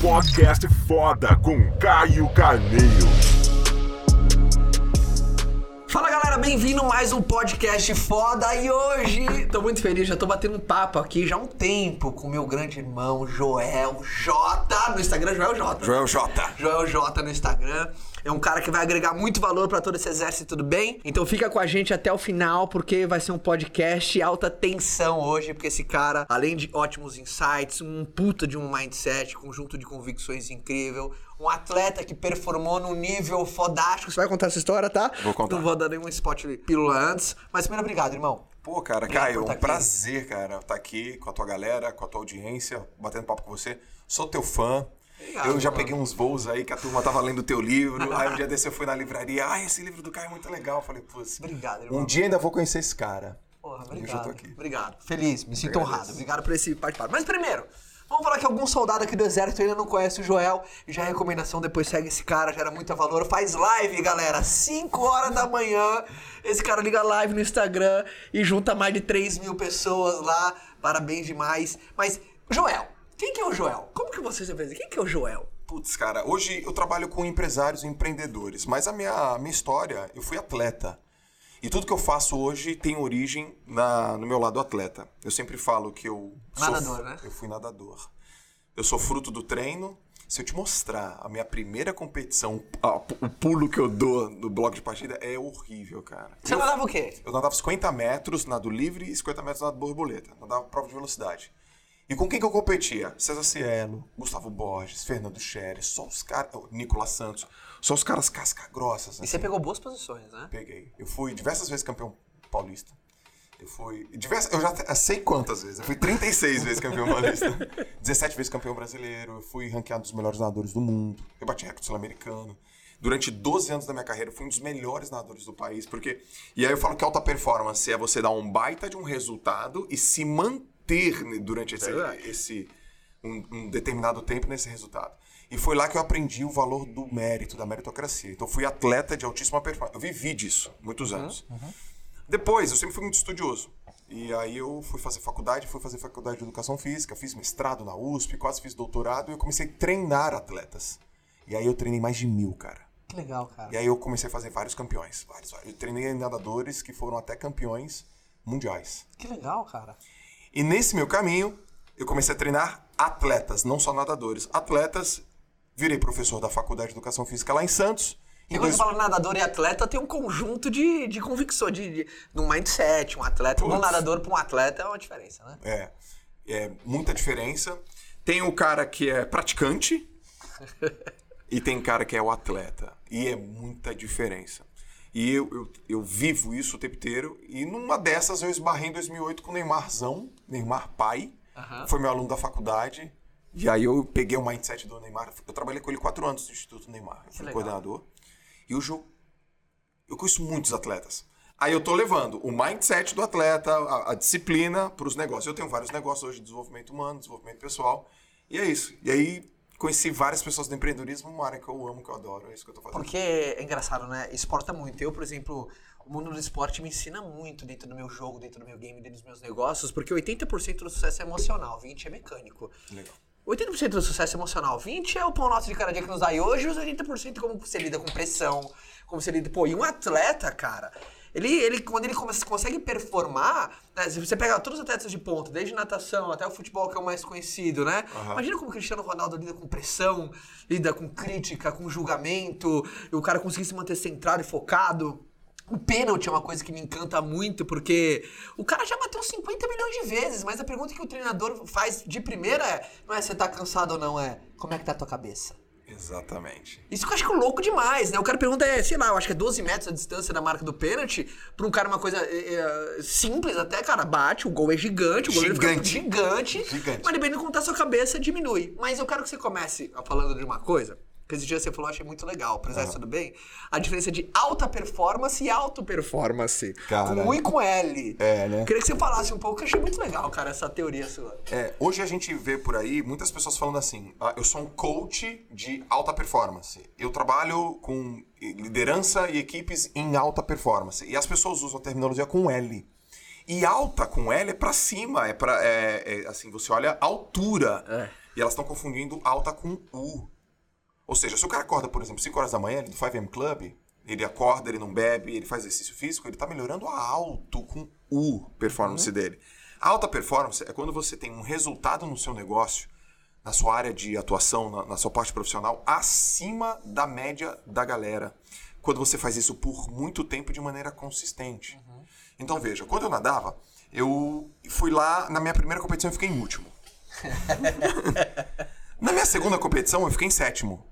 Podcast foda com Caio Carneiro. Fala galera, bem-vindo a mais um podcast foda e hoje tô muito feliz, já tô batendo um papo aqui já há um tempo com meu grande irmão Joel J no Instagram, Joel J. Joel J. Joel J no Instagram. É um cara que vai agregar muito valor pra todo esse exército, tudo bem? Então fica com a gente até o final, porque vai ser um podcast alta tensão hoje, porque esse cara, além de ótimos insights, um puta de um mindset, conjunto de convicções incrível, um atleta que performou num nível fodástico. Você vai contar essa história, tá? Vou contar. Não vou dar nenhum spot pílula antes, mas primeiro obrigado, irmão. Pô, cara, Obrigado Caio, um tá aqui. prazer, cara, estar aqui com a tua galera, com a tua audiência, batendo papo com você. Sou teu fã. Obrigado, eu já mano. peguei uns voos aí que a turma tava lendo teu livro. aí um dia desse eu fui na livraria. Ah, esse livro do Caio é muito legal. Eu falei, putz, Obrigado, irmão. um dia ainda vou conhecer esse cara. Porra, eu obrigado. já tô aqui. Obrigado. Feliz, me sinto honrado. Obrigado por esse participar. Mas primeiro, vamos falar que algum soldado aqui do exército ainda não conhece o Joel. E já é recomendação, depois segue esse cara, gera muito valor. Faz live, galera. 5 horas da manhã. Esse cara liga live no Instagram e junta mais de 3 mil pessoas lá. Parabéns demais. Mas, Joel, quem que é o Joel? Como que você se apresenta? Quem que é o Joel? Putz, cara, hoje eu trabalho com empresários e empreendedores, mas a minha, a minha história, eu fui atleta. E tudo que eu faço hoje tem origem na, no meu lado atleta. Eu sempre falo que eu. sou- Nadador, né? Eu fui nadador. Eu sou fruto do treino. Se eu te mostrar a minha primeira competição, a- o pulo que eu dou no bloco de partida é horrível, cara. Você eu, mandava o quê? eu nadava 50 metros nado livre e 50 metros nado borboleta. Nadava prova de velocidade. E com quem que eu competia? César Cielo, Gustavo Borges, Fernando Scherer, só os caras. Nicolas Santos. Só os caras casca grossas. E assim. você pegou boas posições, né? Peguei. Eu fui diversas vezes campeão paulista. Eu fui. Diversas, eu já sei quantas vezes. Eu fui 36 vezes campeão paulista. 17 vezes campeão brasileiro. Eu fui ranqueado dos melhores nadadores do mundo. Eu bati recorde sul-americano. Durante 12 anos da minha carreira, eu fui um dos melhores nadadores do país. Porque. E aí eu falo que alta performance é você dar um baita de um resultado e se manter né, durante esse, esse um, um determinado tempo nesse resultado. E foi lá que eu aprendi o valor do mérito, da meritocracia. Então eu fui atleta de altíssima performance. Eu vivi disso muitos anos. Depois, eu sempre fui muito estudioso. E aí eu fui fazer faculdade, fui fazer faculdade de educação física, fiz mestrado na USP, quase fiz doutorado e eu comecei a treinar atletas. E aí eu treinei mais de mil, cara. Que legal, cara. E aí eu comecei a fazer vários campeões. Vários, vários. Eu treinei nadadores que foram até campeões mundiais. Que legal, cara. E nesse meu caminho, eu comecei a treinar atletas, não só nadadores. Atletas, virei professor da Faculdade de Educação Física lá em Santos. E quando dois- você fala nadador e atleta, tem um conjunto de, de convicções, de, de, de um mindset, um atleta. Um Putz. nadador para um atleta é uma diferença, né? É, é muita diferença. Tem o cara que é praticante e tem cara que é o atleta. E é muita diferença. E eu, eu, eu vivo isso o tempo inteiro. E numa dessas eu esbarrei em 2008 com o Neymarzão, Neymar pai. Aham. Foi meu aluno da faculdade. E aí eu peguei o mindset do Neymar. Eu trabalhei com ele quatro anos no Instituto Neymar. Eu fui coordenador. E o jogo. Eu conheço muitos atletas. Aí eu tô levando o mindset do atleta, a, a disciplina para os negócios. Eu tenho vários negócios hoje de desenvolvimento humano, desenvolvimento pessoal. E é isso. E aí conheci várias pessoas do empreendedorismo, uma área que eu amo, que eu adoro. É isso que eu tô fazendo. Porque é engraçado, né? Exporta muito. Eu, por exemplo, o mundo do esporte me ensina muito dentro do meu jogo, dentro do meu game, dentro dos meus negócios, porque 80% do sucesso é emocional, 20% é mecânico. Legal. 80% do sucesso emocional, 20% é o pão nosso de cada dia que nos dá e hoje, os 80% como você lida com pressão, como você lida... Pô, e um atleta, cara, ele, ele quando ele consegue performar, né, se você pega todos os atletas de ponta, desde natação até o futebol que é o mais conhecido, né? Aham. Imagina como o Cristiano Ronaldo lida com pressão, lida com crítica, com julgamento, e o cara conseguir se manter centrado e focado. O pênalti é uma coisa que me encanta muito, porque o cara já bateu 50 milhões de vezes, mas a pergunta que o treinador faz de primeira é, não é se tá cansado ou não, é como é que tá a tua cabeça? Exatamente. Isso que eu acho que é louco demais, né? O cara pergunta, é, sei lá, eu acho que é 12 metros a distância da marca do pênalti. Pra um cara, uma coisa é, é, simples até, cara, bate, o gol é gigante, o fica Gigante. gigante. Gigante. Mas dependendo de como tá a sua cabeça, diminui. Mas eu quero que você comece falando de uma coisa, que esse dia você falou, achei muito legal. Pro exército, tudo bem? A diferença de alta performance e auto performance. Cara. Com U e com L. É, né? Queria que você falasse um pouco, que eu achei muito legal, cara, essa teoria sua. É, hoje a gente vê por aí muitas pessoas falando assim: "Ah, eu sou um coach de alta performance. Eu trabalho com liderança e equipes em alta performance. E as pessoas usam a terminologia com L. E alta com L é pra cima, é para é, é, assim, você olha a altura. É. E elas estão confundindo alta com U. Ou seja, se o cara acorda, por exemplo, 5 horas da manhã, ele do 5am Club, ele acorda, ele não bebe, ele faz exercício físico, ele está melhorando a alto com U performance dele. A alta performance é quando você tem um resultado no seu negócio, na sua área de atuação, na, na sua parte profissional, acima da média da galera. Quando você faz isso por muito tempo de maneira consistente. Então veja, quando eu nadava, eu fui lá, na minha primeira competição eu fiquei em último. na minha segunda competição eu fiquei em sétimo.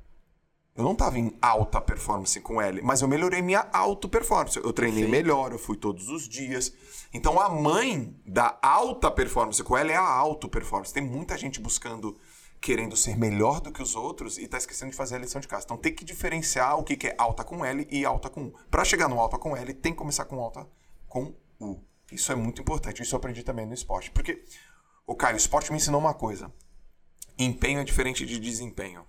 Eu não estava em alta performance com L, mas eu melhorei minha auto performance. Eu treinei Sim. melhor, eu fui todos os dias. Então a mãe da alta performance com L é a auto performance. Tem muita gente buscando, querendo ser melhor do que os outros e tá esquecendo de fazer a lição de casa. Então tem que diferenciar o que que é alta com L e alta com U. Para chegar no alta com L, tem que começar com alta com U. Isso é muito importante. Isso eu aprendi também no esporte. Porque, o Caio, o esporte me ensinou uma coisa. Empenho é diferente de desempenho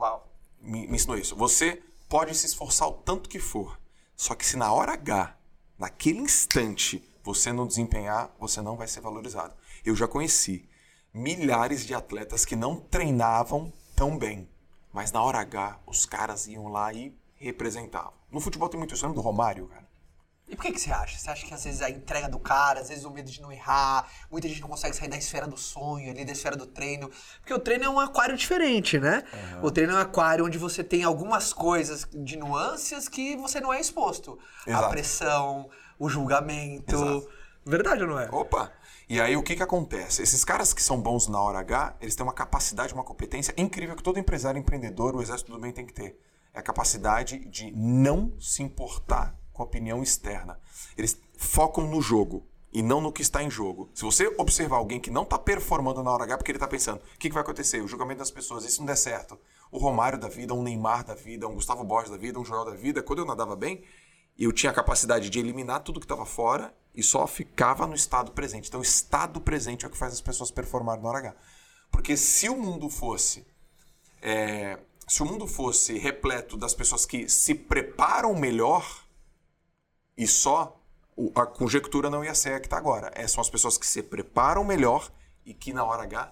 Uau. Me, me ensinou isso. Você pode se esforçar o tanto que for, só que se na hora H, naquele instante, você não desempenhar, você não vai ser valorizado. Eu já conheci milhares de atletas que não treinavam tão bem, mas na hora H, os caras iam lá e representavam. No futebol tem muito isso, lembra do Romário, cara? E por que, que você acha? Você acha que às vezes a entrega do cara, às vezes o medo de não errar, muita gente não consegue sair da esfera do sonho, ali da esfera do treino. Porque o treino é um aquário diferente, né? O treino é um aquário onde você tem algumas coisas de nuances que você não é exposto. A Exato. pressão, o julgamento. Exato. Verdade ou não é? Opa! E aí o que que acontece? Esses caras que são bons na hora H, eles têm uma capacidade, uma competência incrível que todo empresário, empreendedor, o exército do bem tem que ter. É a capacidade de não se importar com opinião externa. Eles focam no jogo e não no que está em jogo. Se você observar alguém que não está performando na hora H, porque ele está pensando, o que, que vai acontecer? O julgamento das pessoas, isso não der certo. O Romário da vida, um Neymar da vida, um Gustavo Borges da vida, um Joel da vida, quando eu nadava bem, eu tinha a capacidade de eliminar tudo que estava fora e só ficava no estado presente. Então, o estado presente é o que faz as pessoas performarem na hora H. Porque se o mundo fosse. é, se o mundo fosse repleto das pessoas que se preparam melhor e só, a conjectura não ia ser a que está agora. É, são as pessoas que se preparam melhor e que na hora H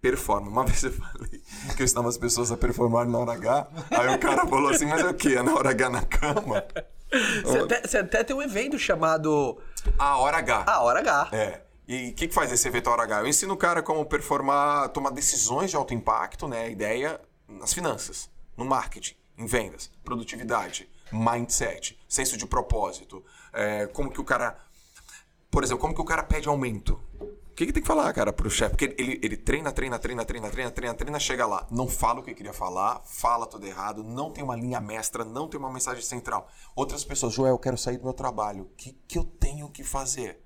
performam. Uma vez eu falei que eu ensinava as pessoas a performar na hora H, aí o cara falou assim, mas é o quê? É na hora H na cama? Você até, você até tem um evento chamado A hora H. A Hora H. É. E o que, que faz esse evento Hora H? Eu ensino o cara como performar, tomar decisões de alto impacto, né? A ideia nas finanças, no marketing, em vendas, produtividade, mindset, senso de propósito. é, como que o cara. Por exemplo, como que o cara pede aumento? O que, que tem que falar, cara, pro chefe? Porque ele, ele treina, treina, treina, treina, treina, treina, treina, chega lá, não fala o que queria falar, fala tudo errado, não tem uma linha mestra, não tem uma mensagem central. Outras pessoas, Joel, eu quero sair do meu trabalho. O que, que eu tenho que fazer?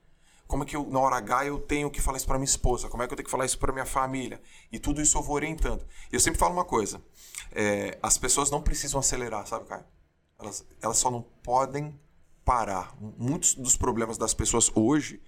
Como é que eu, na hora H eu tenho que falar isso para minha esposa? Como é que eu tenho que falar isso para minha família? E tudo isso eu vou orientando. Eu sempre falo uma coisa: é, as pessoas não precisam acelerar, sabe, Caio? Elas, elas só não podem parar. Muitos dos problemas das pessoas hoje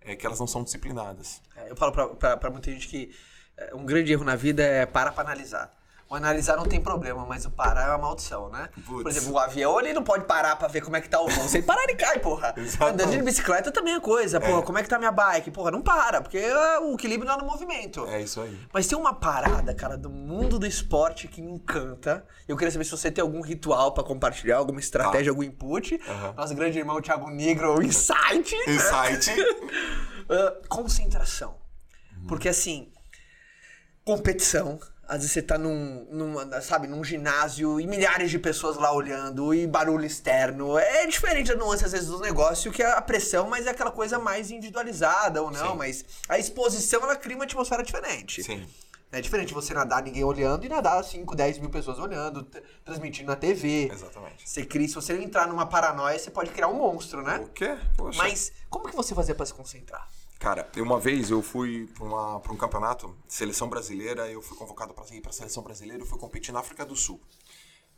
é que elas não são disciplinadas. É, Eu falo pra muita gente que é, um grande erro na vida é parar pra analisar. O analisar não tem problema, mas o parar é uma maldição, né? Por Putz. exemplo, o avião ele não pode parar pra ver como é que tá o voo. Se ele parar, ele cai, porra. Exatamente. Andando de bicicleta também é coisa, porra. Como é que tá minha bike? Porra, não para, porque é, o equilíbrio não é no movimento. É isso aí. Mas tem uma parada, cara, do mundo do esporte que me encanta. Eu queria saber se você tem algum ritual pra compartilhar, alguma estratégia, algum input. Aham. Nosso grande irmão Thiago Negro, o Insight. Insight. Ah, concentração. Porque assim, competição. Às vezes você tá num, numa, sabe, num ginásio e milhares de pessoas lá olhando e barulho externo. É diferente a nuance, às vezes, do negócio, que é a pressão, mas é aquela coisa mais individualizada ou não. Sim. Mas a exposição, ela cria uma atmosfera diferente. Sim. É diferente você nadar ninguém olhando e nadar 5, 10 mil pessoas olhando, transmitindo na TV. Exatamente. Você cria, se você entrar numa paranoia, você pode criar um monstro, né? O quê? Poxa. Mas como que você fazia pra se concentrar? Cara, uma vez eu fui para um campeonato, seleção brasileira, eu fui convocado para ir para a seleção brasileira, eu fui competir na África do Sul.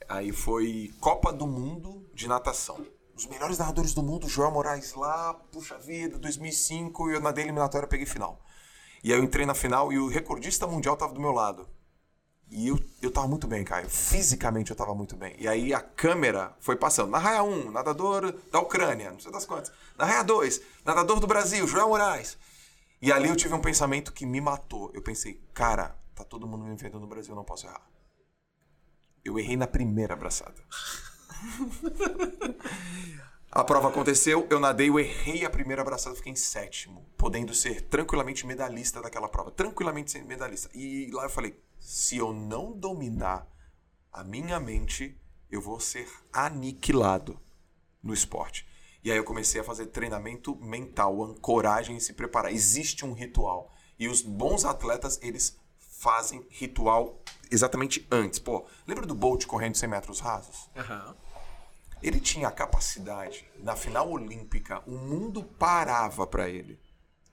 Aí foi Copa do Mundo de natação. Os melhores nadadores do mundo, Joel Moraes lá, puxa vida, 2005, e eu nadei eliminatória, peguei final. E aí eu entrei na final e o recordista mundial tava do meu lado. E eu, eu tava muito bem, Caio. Fisicamente eu tava muito bem. E aí a câmera foi passando. Na raia 1, nadador da Ucrânia, não sei das quantas. Na raia 2, nadador do Brasil, Joel Moraes. E ali eu tive um pensamento que me matou. Eu pensei, cara, Tá todo mundo me vendo no Brasil, não posso errar. Eu errei na primeira abraçada. A prova aconteceu, eu nadei, eu errei a primeira abraçada, fiquei em sétimo, podendo ser tranquilamente medalhista daquela prova, tranquilamente ser medalhista. E lá eu falei: se eu não dominar a minha mente, eu vou ser aniquilado no esporte. E aí eu comecei a fazer treinamento mental, ancoragem e se preparar. Existe um ritual. E os bons atletas, eles fazem ritual exatamente antes. Pô, lembra do Bolt correndo 100 metros rasos? Aham. Ele tinha a capacidade, na final olímpica, o mundo parava para ele.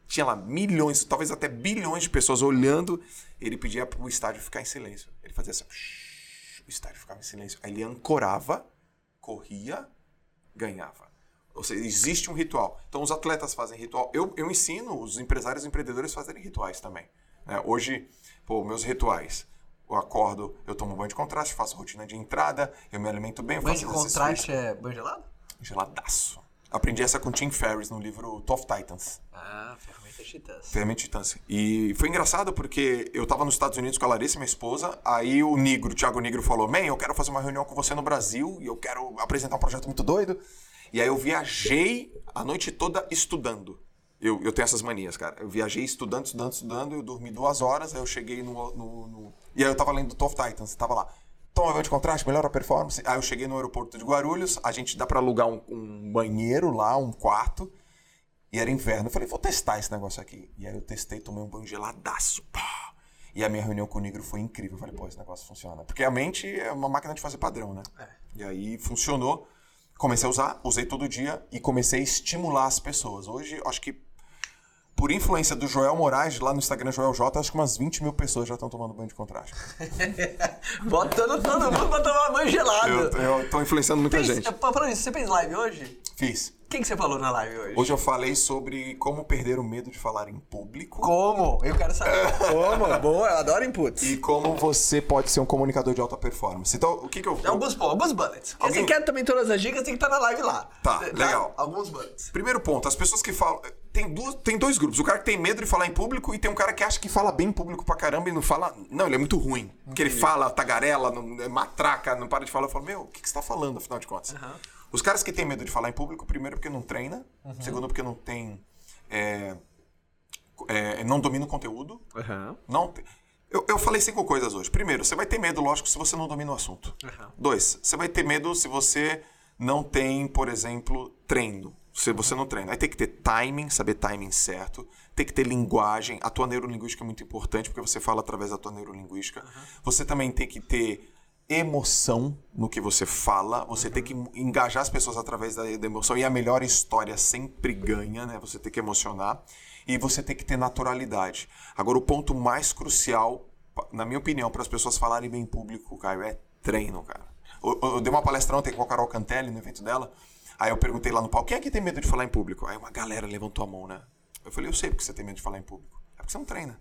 Tinha lá milhões, talvez até bilhões de pessoas olhando. Ele pedia para o estádio ficar em silêncio. Ele fazia assim, o estádio ficava em silêncio. Aí ele ancorava, corria, ganhava. Ou seja, existe um ritual. Então os atletas fazem ritual. Eu, eu ensino os empresários e empreendedores a fazerem rituais também. né? Hoje, pô, meus rituais. Eu acordo, eu tomo banho de contraste, faço rotina de entrada, eu me alimento bem, Banho faço de exercício contraste é banho gelado? Geladaço. Aprendi essa com Tim Ferriss no livro Tough Titans. Ah, ferramenta titãs. Ferramenta Titãs. E foi engraçado porque eu tava nos Estados Unidos com a Larissa, minha esposa, aí o Negro, o Thiago Negro falou: Man, eu quero fazer uma reunião com você no Brasil e eu quero apresentar um projeto muito doido. E aí eu viajei a noite toda estudando. Eu, eu tenho essas manias, cara. Eu viajei estudando, estudando, estudando, eu dormi duas horas, aí eu cheguei no. no- no- E aí eu tava lendo Tough Titans, tava lá. Toma banho de contraste, melhora a performance. Aí eu cheguei no aeroporto de Guarulhos, a gente dá pra alugar um, um banheiro lá, um quarto. E era inverno. Eu falei, vou testar esse negócio aqui. E aí eu testei, tomei um banho geladaço. Pá! E a minha reunião com o Negro foi incrível. Eu falei, pô, esse negócio funciona. Porque a mente é uma máquina de fazer padrão, né? E aí funcionou. Comecei a usar, usei todo dia e comecei a estimular as pessoas. Hoje, acho que por influência do Joel Moraes, lá no Instagram Joel J, acho que umas 20 mil pessoas já estão tomando banho de contraste. Botando todo mundo pra tomar banho gelado. Eu, eu tô influenciando muita Fez- gente. Falando isso, você fez live hoje? Fiz. Quem que você falou na live hoje? Hoje eu falei sobre como perder o medo de falar em público. Como? Eu quero saber. Como? Boa, eu adoro inputs. E como você pode ser um comunicador de alta performance. Então, o que que eu... Alguns, pô, alguns bullets. Porque Alguém- Você quer também todas as dicas, tem que estar na live lá. Tá, legal. Alguns bullets. Primeiro ponto, as pessoas que falam... Tem, duas, tem dois grupos. O cara que tem medo de falar em público e tem um cara que acha que fala bem em público pra caramba e não fala... Não, ele é muito ruim. Porque ele fala tagarela, não, é matraca, não para de falar. Eu falo, meu, o que, que você tá falando, afinal de contas? Os caras que têm medo de falar em público, primeiro porque não treina. Segundo porque não tem... é, é, não domina o conteúdo. Não te- eu, eu falei cinco coisas hoje. Primeiro, você vai ter medo, lógico, se você não domina o assunto. Dois, você vai ter medo se você não tem, por exemplo, treino. Se você não treina. Aí tem que ter timing, saber timing certo. Tem que ter linguagem. A tua neurolinguística é muito importante, porque você fala através da tua neurolinguística. Você também tem que ter emoção no que você fala. Você tem que engajar as pessoas através da, da emoção. E a melhor história sempre ganha, né? Você tem que emocionar. E você tem que ter naturalidade. Agora, o ponto mais crucial, na minha opinião, para as pessoas falarem bem em público, Caio, é treino, cara. Eu, eu- eu dei uma palestra ontem com a Carol Cantelli no evento dela. Aí eu perguntei lá no palco, quem é que tem medo de falar em público? Aí uma galera levantou a mão, né? Eu falei, eu sei porque você tem medo de falar em público. É porque você não treina.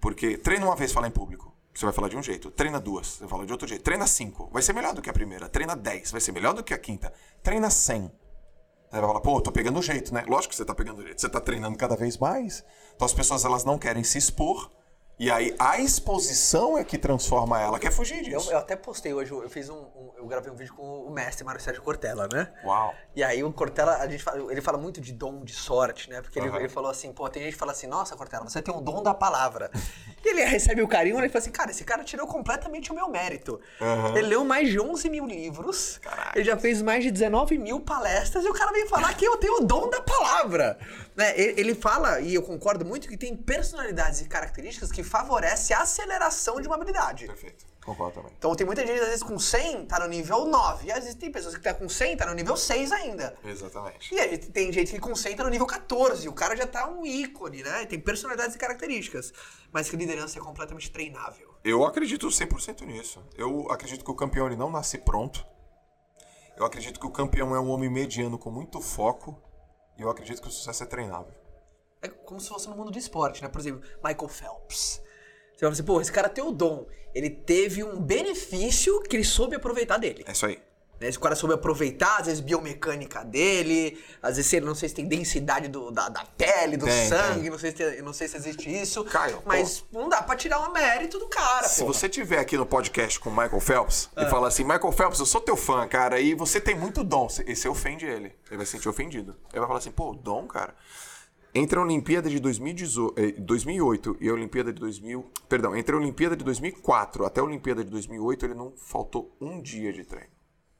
Porque treina uma vez falar em público, você vai falar de um jeito. Treina duas, você vai falar de outro jeito. Treina cinco, vai ser melhor do que a primeira. Treina dez, vai ser melhor do que a quinta. Treina cem. Aí vai falar, pô, tô pegando o jeito, né? Lógico que você tá pegando o jeito. Você tá treinando cada vez mais. Então as pessoas, elas não querem se expor. E aí a exposição é que transforma ela. Quer fugir Eu, disso. eu até postei hoje, eu fiz um, um- Eu gravei um vídeo com o mestre Mário Sérgio Cortella, né? Uau. E aí o Cortella, a gente fala, ele fala muito de dom, de sorte, né? Porque ele, Aham. ele falou assim, pô, tem gente que fala assim, nossa, Cortella, você tem um dom da palavra. e ele recebe o carinho ele fala assim, cara, esse cara tirou completamente o meu mérito. Aham. Ele leu mais de 11 mil livros, Caraca. ele já fez mais de 19 mil palestras e o cara vem falar que eu tenho o dom da palavra. Né? Ele, fala, e eu concordo muito, que tem personalidades e características que favorecem a aceleração de uma habilidade. Perfeito. Concordo também. Então tem muita gente, às vezes, com 100, tá no nível 9. E às vezes tem pessoas que tá com 100, tá no nível 6 ainda. Exatamente. E aí tem gente que com 100 tá no nível 14. O cara já tá um ícone, né? Tem personalidades e características. Mas que liderança é completamente treinável. Eu acredito 100% nisso. Eu acredito que o campeão ele não nasce pronto. Eu acredito que o campeão é um homem mediano com muito foco. E eu acredito que o sucesso é treinável. É como se fosse no mundo do esporte, né? Por exemplo, Michael Phelps. Você fala assim, pô, esse cara tem o dom. Ele teve um benefício que ele soube aproveitar dele. É isso aí. Né? Se o cara soube aproveitar, às vezes, biomecânica dele, às vezes, ele não sei se tem densidade do, da, da pele, do Tem, sangue, tem. Não, sei se tem- não sei se existe isso. Caio, mas não dá pra tirar o mérito do cara, Se pô. você tiver aqui no podcast com o Michael Phelps e falar assim, Michael Phelps, eu sou teu fã, cara, e você tem muito dom, e você ofende ele. Ele vai se sentir ofendido. Ele vai falar assim, pô, dom, cara. Entre a Olimpíada de 2018, eh, 2008 e a Olimpíada de 2000... Perdão, entre a Olimpíada de 2004 até a Olimpíada de 2008, ele não faltou um dia de treino.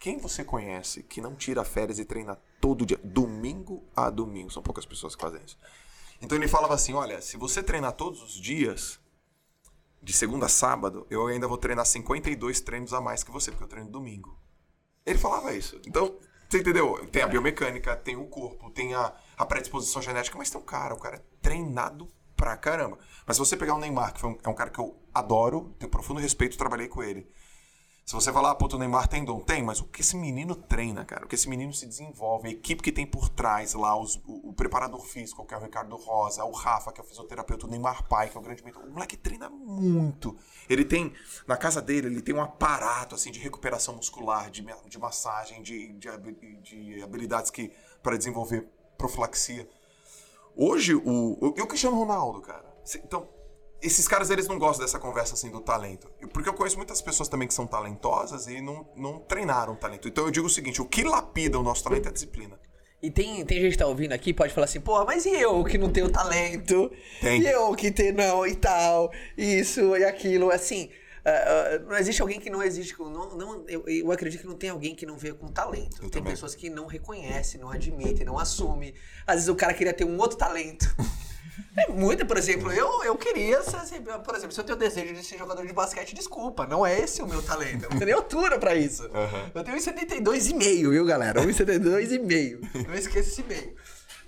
Quem você conhece que não tira férias e treina todo dia, domingo a domingo? São poucas pessoas que fazem isso. Então ele falava assim, olha, se você treinar todos os dias, de segunda a sábado, eu ainda vou treinar 52 treinos a mais que você, porque eu treino domingo. Ele falava isso. Então, você entendeu? Tem a biomecânica, tem o corpo, tem a, a predisposição genética, mas tem um cara, o cara é treinado pra caramba. Mas se você pegar o Neymar, que um- é um cara que eu adoro, tenho profundo respeito, trabalhei com ele. Se você falar, ah, puto, o Neymar tem dom, tem, mas o que esse menino treina, cara, o que esse menino se desenvolve, a equipe que tem por trás lá, os- o, o preparador físico, que é o Ricardo Rosa, o Rafa, que é o fisioterapeuta, o Neymar Pai, que é o grande mentor, o moleque treina muito. Ele tem, na casa dele, ele tem um aparato, assim, de recuperação muscular, de, de massagem, de, de, de habilidades que para desenvolver profilaxia. Hoje, o, o, e o Cristiano Ronaldo, cara. Então, esses caras, eles não gostam dessa conversa, assim, do talento. Porque eu conheço muitas pessoas também que são talentosas e não, não treinaram talento. Então, eu digo o seguinte, o que lapida o nosso talento é a disciplina. E tem, tem gente que tá ouvindo aqui, pode falar assim, porra, mas e eu que não tenho talento? Tem. E eu que tenho, não, e tal, isso e aquilo, assim... ah, ah, não existe alguém que não existe. Não, não, eu, eu acredito que não tem alguém que não veio com talento. Eu tem também. pessoas que não reconhecem, não admitem, não assumem. Às vezes o cara queria ter um outro talento. É muito, por exemplo, eu, eu queria ser, assim, por exemplo, se eu tenho desejo de ser jogador de basquete, desculpa, não é esse o meu talento. Eu não tenho nem altura pra isso. Eu tenho 1,72,5, viu, galera? 1,72,5. Não esqueça esse meio.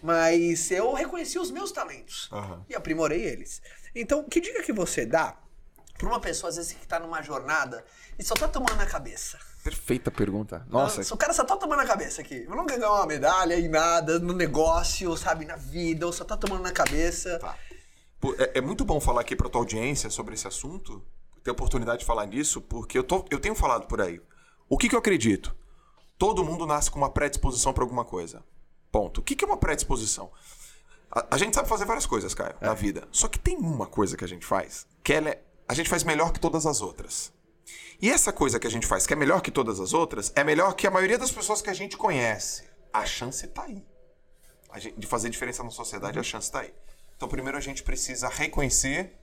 Mas eu reconheci os meus talentos Aham. e aprimorei eles. Então, que dica que você dá pra uma pessoa, às vezes, que tá numa jornada e só tá tomando na cabeça? Perfeita pergunta. Se o cara só tá tomando na cabeça aqui. Eu não ganhar uma medalha em nada, no negócio, sabe, na vida, ou só tá tomando na cabeça. Tá. É, é muito bom falar aqui pra tua audiência sobre esse assunto, ter a oportunidade de falar nisso, porque eu, tô, eu tenho falado por aí. O que, que eu acredito? Todo mundo nasce com uma predisposição pra alguma coisa. Ponto. O que, que é uma predisposição? A, a gente sabe fazer várias coisas, Caio, na vida. Só que tem uma coisa que a gente faz que ela é, a gente faz melhor que todas as outras. E essa coisa que a gente faz que é melhor que todas as outras é melhor que a maioria das pessoas que a gente conhece. A chance tá aí. Gente- de fazer diferença na sociedade, a chance tá aí. Então, primeiro a gente precisa reconhecer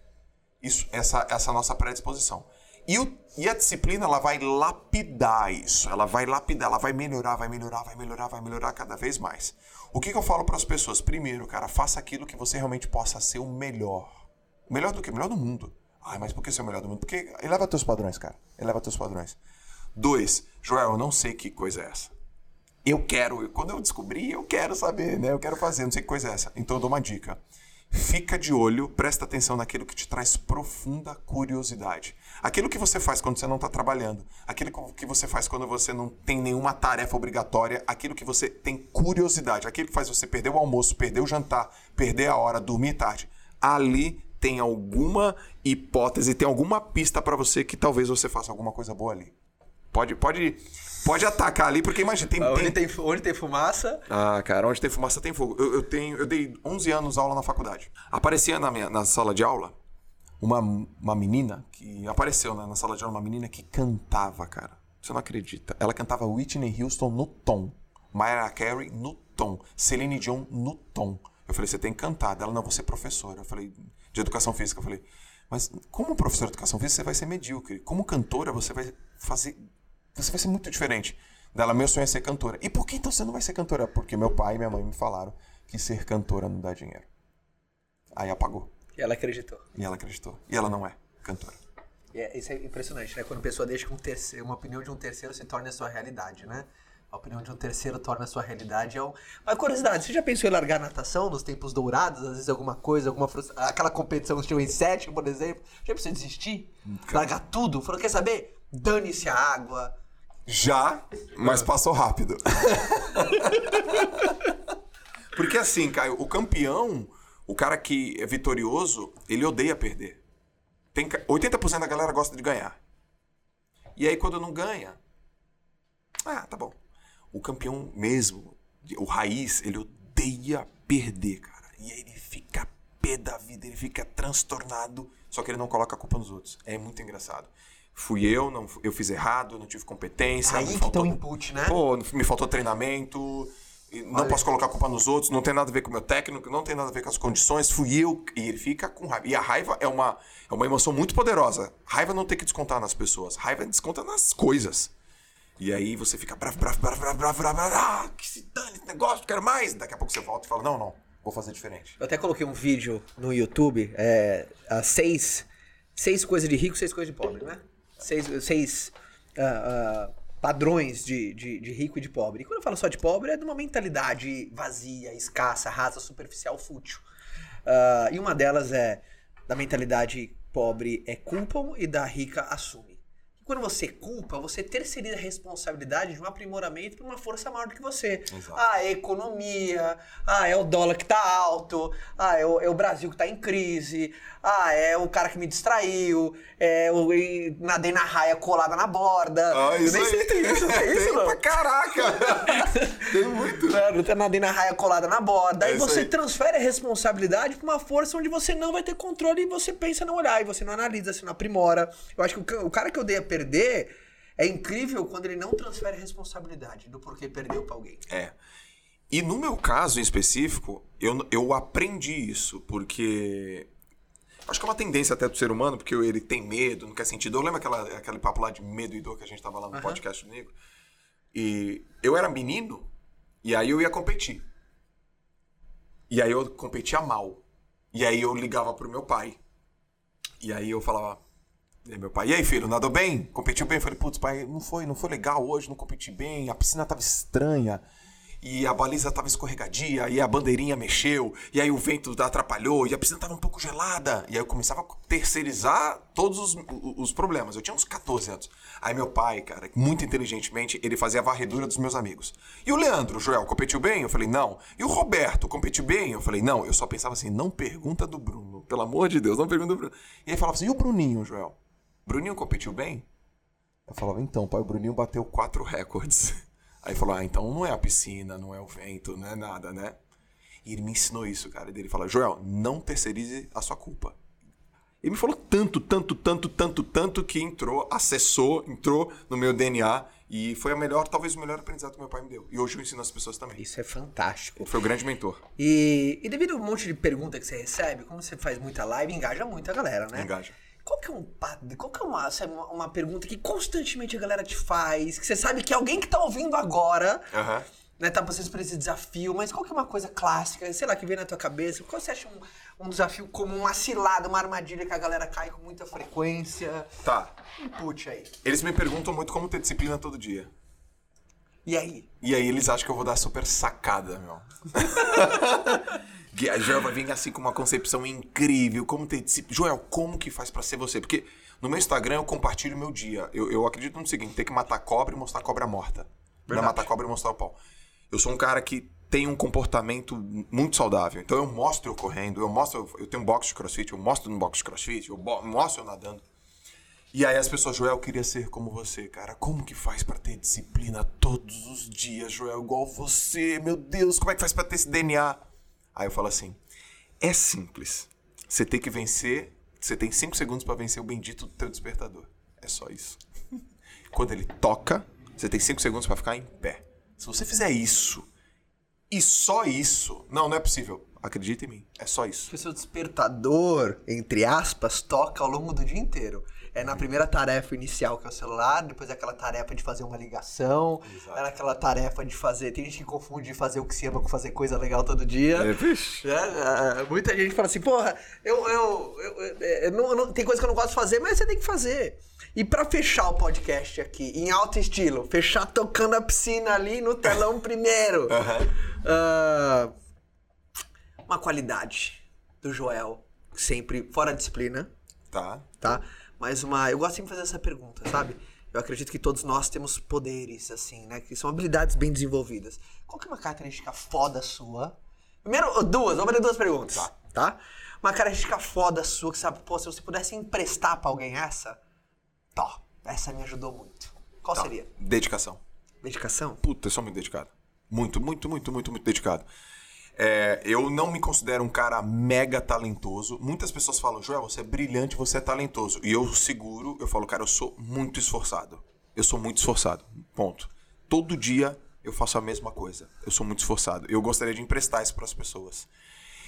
isso, essa, essa nossa predisposição. E, o- e a disciplina, ela vai lapidar isso. Ela vai lapidar, ela vai melhorar, vai melhorar, vai melhorar, vai melhorar cada vez mais. O que, que eu falo para as pessoas? Primeiro, cara, faça aquilo que você realmente possa ser o melhor. Melhor do que? O melhor do mundo. Ai, mas por que ser o melhor do mundo? Porque eleva teus padrões, cara. Eleva teus padrões. Dois, Joel, eu não sei que coisa é essa. Eu quero, quando eu descobri, eu quero saber, né? Eu quero fazer, não sei que coisa é essa. Então eu dou uma dica. Fica de olho, presta atenção naquilo que te traz profunda curiosidade. Aquilo que você faz quando você não está trabalhando, aquilo que você faz quando você não tem nenhuma tarefa obrigatória, aquilo que você tem curiosidade, aquilo que faz você perder o almoço, perder o jantar, perder a hora, dormir tarde. Ali tem alguma hipótese, tem alguma pista para você que talvez você faça alguma coisa boa ali. Pode, pode, pode atacar ali, porque imagina, tem, Onde tem, tem, onde tem fumaça, ah, cara, onde tem fumaça tem fogo. Eu, eu tenho, eu dei 11 anos aula na faculdade. Aparecia na, minha, na sala de aula uma, uma menina que apareceu né, na sala de aula, uma menina que cantava, cara. Você não acredita? Ela cantava Whitney Houston no tom, Mariah Carey no tom, Celine Dion no tom. Eu falei, você tem que cantar. Ela, não, você é professora. Eu falei, de educação física. Eu falei, mas como professora de educação física você vai ser medíocre. Como cantora você vai fazer você vai ser muito diferente. Dela, meu sonho é ser cantora. E por que então você não vai ser cantora? Porque meu pai e minha mãe me falaram que ser cantora não dá dinheiro. Aí apagou. e ela acreditou. E ela acreditou. E ela não é cantora. É, isso é impressionante, né? Quando a pessoa deixa um terceiro, uma opinião de um terceiro se torne a sua realidade, né? A opinião de um terceiro torna a sua realidade. É um... Mas curiosidade, você já pensou em largar a natação nos tempos dourados? Às vezes alguma coisa, alguma frustra... aquela competição que tinha em sete, por exemplo. Já pensou em desistir? Largar tudo? Falou, quer saber? Dane-se a água. Já, mas passou rápido. Porque assim, Caio, o campeão, o cara que é vitorioso, ele odeia perder. Tem, ca- 80% da galera gosta de ganhar. E aí quando não ganha, Ah, tá bom. O campeão mesmo, o raiz, ele odeia perder, cara. E aí ele fica pé da vida, ele fica transtornado, só que ele não coloca a culpa nos outros. É muito engraçado. Fui eu, não, eu fiz errado, não tive competência. Aí me que faltou, tá o input, né? Pô, me faltou treinamento. Não Olha. posso colocar a culpa nos outros, não tem nada a ver com o meu técnico, não tem nada a ver com as condições, fui eu. E ele fica com raiva. E a raiva é uma, é uma emoção muito poderosa. Raiva não tem que descontar nas pessoas, raiva desconta nas coisas. E aí você fica bravo, bravo, bravo, bravo, bravo, bravo, bravo, ah, que se dane esse negócio, quero mais. Daqui a pouco você volta e fala, não, não, vou fazer diferente. Eu até coloquei um vídeo no YouTube, é, seis, seis coisas de rico, seis coisas de pobre, né? Seis, seis ah, ah, padrões de, de, de rico e de pobre. E quando eu falo só de pobre, é de uma mentalidade vazia, escassa, rasa, superficial, fútil. Ah, e uma delas é da mentalidade pobre é culpam e da rica assume. Quando você culpa, você terceiriza a responsabilidade de um aprimoramento para uma força maior do que você. Exato. Ah, é a economia, ah, é o dólar que tá alto, ah, é o, é o Brasil que tá em crise, ah, é o cara que me distraiu, é o nadei na raia colada na borda. Ah, Eu nem sei se tem isso, tem isso, não? pra caraca! tem muito. Tá nadei na raia colada na borda. É aí isso você aí. transfere a responsabilidade pra uma força onde você não vai ter controle e você pensa não olhar, e você não analisa, você não aprimora. Eu acho que o o cara que odeia perder é incrível quando ele não transfere a responsabilidade do porquê perdeu pra alguém. É. E no meu caso em específico, eu, eu aprendi isso, porque. Acho que é uma tendência até do ser humano, porque ele tem medo, não quer sentir dor. Lembra aquela, aquele papo lá de medo e dor que a gente tava lá no podcast do Negro? E eu era menino, e aí eu ia competir. E aí eu competia mal. E aí eu ligava pro meu pai. E aí eu falava. E meu pai, e aí filho, nadou bem? Competiu bem? Eu falei, putz, pai, não foi, não foi legal hoje, não competi bem, a piscina tava estranha. E a baliza tava escorregadia, e a bandeirinha mexeu, e aí o vento atrapalhou, e a piscina tava um pouco gelada. E aí eu começava a terceirizar todos os, os problemas. Eu tinha uns 14 anos. Aí meu pai, cara, muito inteligentemente, ele fazia a varredura dos meus amigos. E o Leandro, Joel, competiu bem? Eu falei, não. E o Roberto, competiu bem? Eu falei, não. Eu só pensava assim, não pergunta do Bruno. Pelo amor de Deus, não pergunta do Bruno. E aí falava assim, e o Bruninho, Joel? Bruninho competiu bem? Eu falava, então, pai, o Bruninho bateu quatro recordes. Aí falou, ah, então não é a piscina, não é o vento, não é nada, né? E ele me ensinou isso, cara. E ele fala, Joel, não terceirize a sua culpa. Ele me falou tanto, tanto, tanto, tanto, tanto que entrou, acessou, entrou no meu DNA e foi a melhor, talvez o melhor aprendizado que meu pai me deu. E hoje eu ensino as pessoas também. Isso é fantástico. Foi o grande mentor. E, e devido a um monte de pergunta que você recebe, como você faz muita live, engaja muito a galera, né? Engaja. Qual que é um pa- qual que é uma, sabe, uma, uma pergunta que constantemente a galera te faz, que você sabe que alguém que tá ouvindo agora, Aham. né, tá passando por esse desafio, mas qual que é uma coisa clássica, sei lá, que vem na tua cabeça? Qual você acha um, um desafio comum, uma cilada, uma armadilha que a galera cai com muita frequência? Tá. Input aí. Eles me perguntam muito como ter disciplina todo dia. E aí? E aí eles acham que eu vou dar super sacada, meu. Que a Joel vai vir assim com uma concepção incrível, como ter disciplina. Joel, como que faz pra ser você? Porque no meu Instagram eu compartilho o meu dia. Eu, eu acredito no seguinte, tem que matar cobra e mostrar cobra morta. Não é Verdade. matar cobra e mostrar o pau. Eu sou um cara que tem um comportamento muito saudável. Então eu mostro eu correndo, eu mostro, eu tenho um box de crossfit, eu mostro no box de crossfit, eu mostro eu nadando. E aí as pessoas, Joel, eu queria ser como você, cara. Como que faz pra ter disciplina todos os dias, Joel, igual você? Meu Deus, como é que faz pra ter esse DNA? Aí eu falo assim: é simples. Você tem que vencer, você tem cinco segundos pra vencer o bendito do teu despertador. É só isso. Quando ele toca, você tem cinco segundos pra ficar em pé. Se você fizer isso e só isso, não, não é possível. Acredita em mim, é só isso. O seu despertador, entre aspas, toca ao longo do dia inteiro. É na primeira tarefa inicial, que é o celular, depois é aquela tarefa de fazer uma ligação, Exato. é naquela tarefa de fazer. Tem gente que confunde fazer o que se ama com fazer coisa legal todo dia. É, vixe. É, é, muita gente fala assim, porra, eu, eu, eu- eu- eu não- não- tem coisa que eu não gosto de fazer, mas você tem que fazer. E pra fechar o podcast aqui, em alto estilo, fechar tocando a piscina ali no telão primeiro. Ah, uma qualidade do Joel, sempre fora disciplina, Tá. tá? Mas uma. Eu gosto sempre de fazer essa pergunta, sabe? Eu acredito que todos nós temos poderes, assim, né? Que são habilidades bem desenvolvidas. Qual que é uma característica foda sua? Primeiro, duas, vamos fazer duas perguntas. Tá. Tá? Uma característica foda sua que sabe, pô, se você pudesse emprestar pra alguém essa, tó, essa me ajudou muito. Qual Tá. seria? Dedicação. Dedicação? Puta, eu sou muito dedicado. Muito, muito, muito, muito, muito dedicado. É, eu não me considero um cara mega talentoso. Muitas pessoas falam, Joel, você é brilhante, você é talentoso. E eu seguro, eu falo, cara, eu sou muito esforçado. Eu sou muito esforçado. Ponto. Todo dia eu faço a mesma coisa. Eu sou muito esforçado. Eu gostaria de emprestar isso para as pessoas.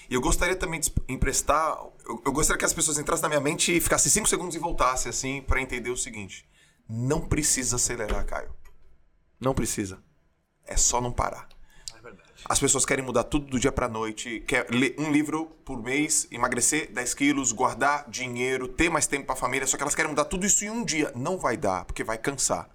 E eu gostaria também de emprestar. Eu, eu gostaria que as pessoas entrassem na minha mente e ficassem cinco segundos e voltassem assim para entender o seguinte: não precisa acelerar, Caio. Não precisa. É só não parar. É. As pessoas querem mudar tudo do dia pra noite, quer ler um livro por mês, emagrecer 10 quilos, guardar dinheiro, ter mais tempo pra família, só que elas querem mudar tudo isso em um dia. Não vai dar, porque vai cansar.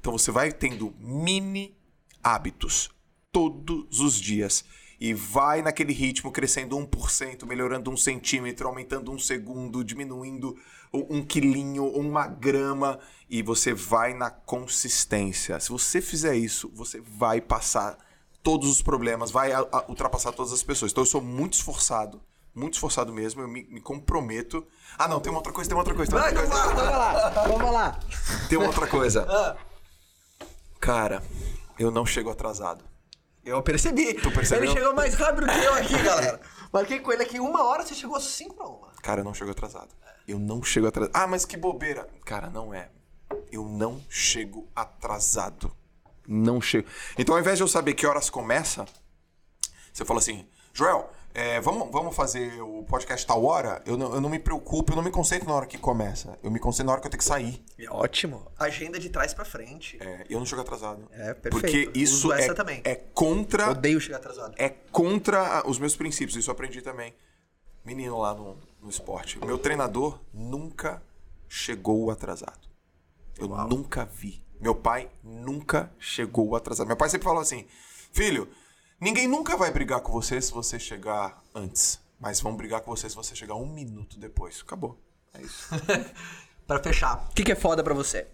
Então você vai tendo mini hábitos todos os dias. E vai naquele ritmo, crescendo 1%, melhorando um centímetro, aumentando um segundo, diminuindo um quilinho, uma grama. E você vai na consistência. Se você fizer isso, você vai passar todos os problemas, vai a- a- ultrapassar todas as pessoas. Então eu sou muito esforçado, muito esforçado mesmo, eu me, me comprometo. Ah, não, tem uma outra coisa, tem uma outra coisa, tem Vai, outra vamos coisa. lá, vamos lá. Vamos lá. Tem uma outra coisa. Ah, Cara, eu não chego atrasado. eu percebi. Tu percebeu? Ele chegou mais rápido que eu aqui, galera. Marquei com ele aqui uma hora, você chegou 5 pra uma. Cara, eu não chego atrasado. Eu não chego atrasado. Ah, mas que bobeira. Cara, não é. Eu não chego atrasado. Não chego. Então, ao invés de eu saber que horas começa, você fala assim, Joel, é, vamos, vamos fazer o podcast tal hora? Eu não, eu não me preocupo, eu não me concentro na hora que começa. Eu me concentro na hora que eu tenho que sair. É ótimo. Agenda de trás pra frente. É, eu não chego atrasado. É, perfeito. Porque isso Uso é, essa também. é contra Odeio chegar atrasado. é contra os meus princípios. Isso eu aprendi também. Menino lá no, no esporte. Meu treinador nunca chegou atrasado. Eu nunca vi. Meu pai nunca chegou atrasado. Meu pai sempre falou assim: Filho, ninguém nunca vai brigar com você se você chegar antes. Mas vão brigar com você se você chegar um minuto depois. Acabou. É isso. Pra fechar, o que, que é foda pra você?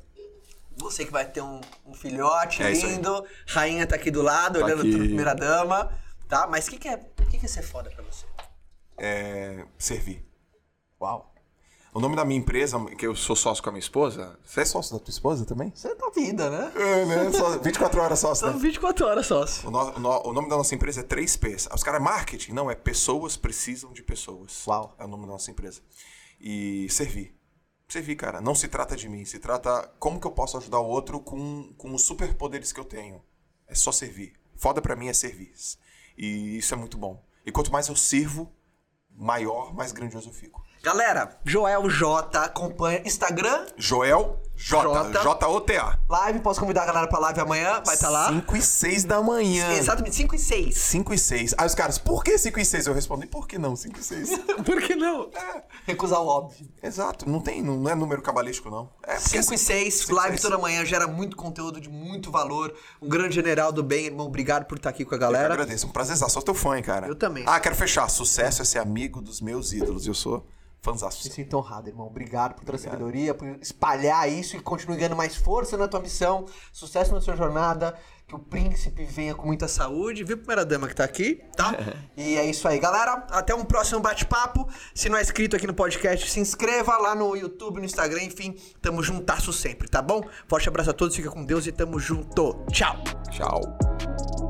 Você que vai ter um, um filhote É lindo, rainha tá aqui do lado, Tá olhando aqui. pra primeira dama, tá? Mas o que, que, é, o que, que é ser foda pra você? É, servir. Uau. O nome da minha empresa, que eu sou sócio com a minha esposa. Você é sócio da tua esposa também? Você é da vida, né? É, né? Só 24 horas sócio, né? São 24 horas sócio. O, no- o no- o nome da nossa empresa é 3Ps. Os caras é marketing? Não, é pessoas precisam de pessoas. Uau. É o nome da nossa empresa. E servir. Servir, cara. Não se trata de mim. Se trata como que eu posso ajudar o outro com, com os superpoderes que eu tenho. É só servir. Foda pra mim é servir. E isso é muito bom. E quanto mais eu sirvo, maior, mais grandioso eu fico. Galera, Joel J, acompanha Instagram, Joel J. J. J-O-T-A. live, posso convidar a galera pra live amanhã, vai estar lá. 5 e 6 da manhã. Exatamente, 5 e 6. 5 e 6. Aí os caras, por que 5 e 6? Eu respondi, por que não 5 e 6? Por que não? Recusar o óbvio. Exato, não tem, não é número cabalístico, não. É porque 5 e assim- 6, cinco e live seis. toda manhã, gera muito conteúdo de muito valor. Um grande general do bem, irmão, obrigado por estar aqui com a Eu galera. agradeço, um prazer, sou teu fã, hein, cara. Eu também. Ah, quero fechar. Sucesso é ser amigo dos meus ídolos. Eu sou fãzão. Me sinto honrado, irmão. Obrigado por toda sabedoria, por espalhar isso e continue ganhando mais força na tua missão. Sucesso na sua jornada. Que o príncipe venha com muita saúde. Viu a primeira dama que tá aqui, tá? e é isso aí, galera. Até um próximo bate-papo. Se não é inscrito aqui no podcast, se inscreva lá no YouTube, no Instagram, enfim. Tamo juntasso sempre, tá bom? Forte abraço a todos, fica com Deus e tamo junto. Tchau! Tchau.